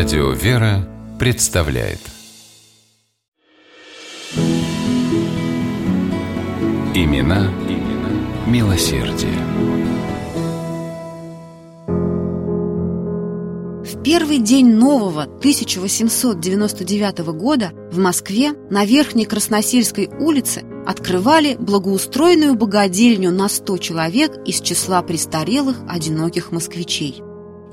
Радио «Вера» представляет Имена, имена милосердие. В первый день нового 1899 года в Москве на Верхней Красносельской улице открывали благоустроенную богадельню на 100 человек из числа престарелых одиноких москвичей.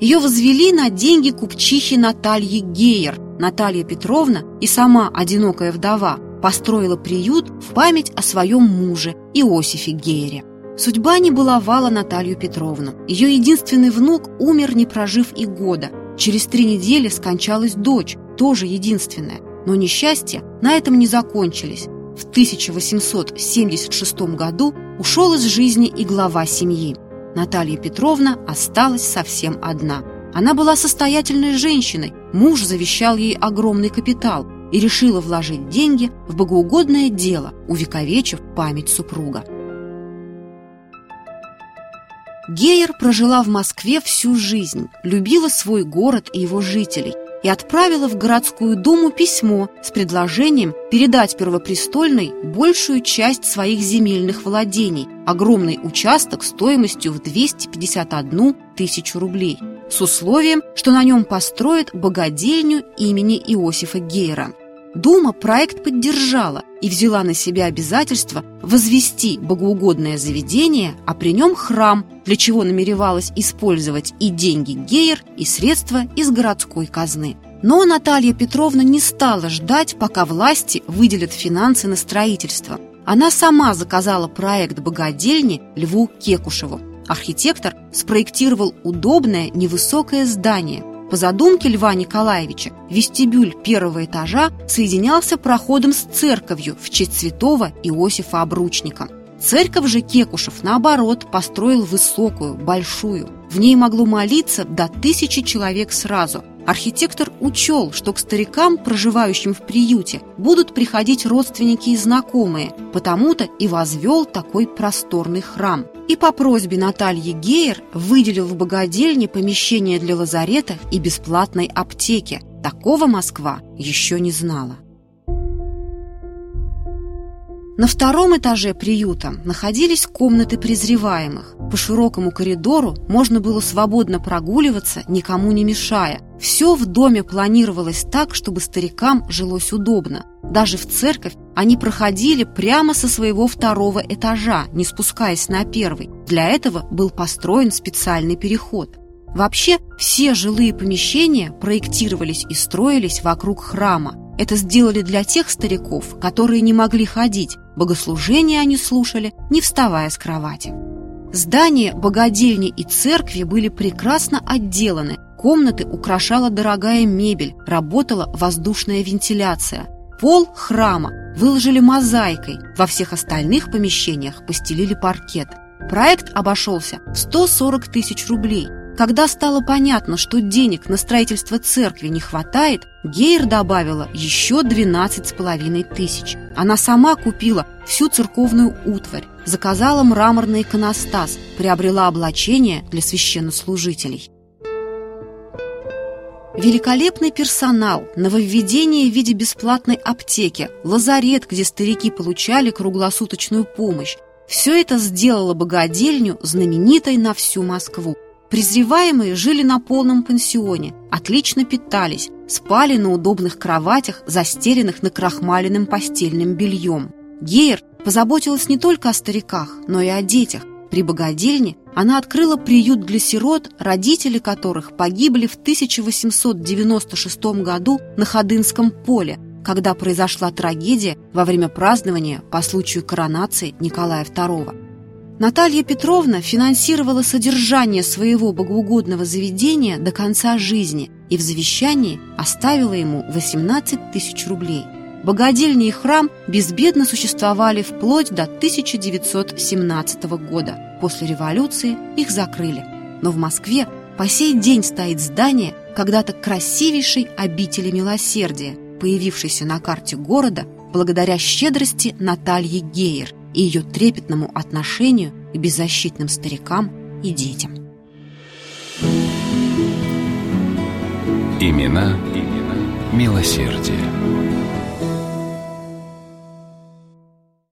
Ее возвели на деньги купчихи Натальи Гейер. Наталья Петровна и сама одинокая вдова построила приют в память о своем муже Иосифе Гейере. Судьба не баловала Наталью Петровну. Ее единственный внук умер, не прожив и года. Через три недели скончалась дочь, тоже единственная. Но несчастья на этом не закончились. В 1876 году ушел из жизни и глава семьи. Наталья Петровна осталась совсем одна. Она была состоятельной женщиной, муж завещал ей огромный капитал и решила вложить деньги в богоугодное дело, увековечив память супруга. Гейер прожила в Москве всю жизнь, любила свой город и его жителей – и отправила в городскую думу письмо с предложением передать Первопрестольной большую часть своих земельных владений, огромный участок стоимостью в 251 тысячу рублей, с условием, что на нем построят богадельню имени Иосифа Гейера. Дума проект поддержала и взяла на себя обязательство возвести богоугодное заведение, а при нем храм, для чего намеревалась использовать и деньги Гейер, и средства из городской казны. Но Наталья Петровна не стала ждать, пока власти выделят финансы на строительство. Она сама заказала проект богадельни Льву Кекушеву. Архитектор спроектировал удобное невысокое здание – по задумке Льва Николаевича, вестибюль первого этажа соединялся проходом с церковью в честь святого Иосифа Обручника. Церковь же Кекушев, наоборот, построил высокую, большую. В ней могло молиться до тысячи человек сразу. Архитектор учел, что к старикам, проживающим в приюте, будут приходить родственники и знакомые, потому-то и возвел такой просторный храм – и по просьбе Натальи Гейер выделил в богадельне помещение для лазарета и бесплатной аптеки. Такого Москва еще не знала. На втором этаже приюта находились комнаты презреваемых. По широкому коридору можно было свободно прогуливаться, никому не мешая. Все в доме планировалось так, чтобы старикам жилось удобно. Даже в церковь они проходили прямо со своего второго этажа, не спускаясь на первый. Для этого был построен специальный переход. Вообще, все жилые помещения проектировались и строились вокруг храма. Это сделали для тех стариков, которые не могли ходить. Богослужения они слушали, не вставая с кровати. Здания, богадельни и церкви были прекрасно отделаны. Комнаты украшала дорогая мебель, работала воздушная вентиляция. Пол храма выложили мозаикой, во всех остальных помещениях постелили паркет. Проект обошелся в 140 тысяч рублей – когда стало понятно, что денег на строительство церкви не хватает, Гейр добавила еще 12,5 тысяч. Она сама купила всю церковную утварь, заказала мраморный иконостас, приобрела облачение для священнослужителей. Великолепный персонал, нововведение в виде бесплатной аптеки, лазарет, где старики получали круглосуточную помощь. Все это сделало богадельню знаменитой на всю Москву. Презреваемые жили на полном пансионе, отлично питались, спали на удобных кроватях, застеленных накрахмаленным постельным бельем. Гейер позаботилась не только о стариках, но и о детях. При богадельне она открыла приют для сирот, родители которых погибли в 1896 году на Ходынском поле, когда произошла трагедия во время празднования по случаю коронации Николая II. Наталья Петровна финансировала содержание своего богоугодного заведения до конца жизни и в завещании оставила ему 18 тысяч рублей. Богадельня и храм безбедно существовали вплоть до 1917 года. После революции их закрыли. Но в Москве по сей день стоит здание когда-то красивейшей обители милосердия, появившейся на карте города благодаря щедрости Натальи Гейер, и ее трепетному отношению к беззащитным старикам и детям. Имена, имена милосердие.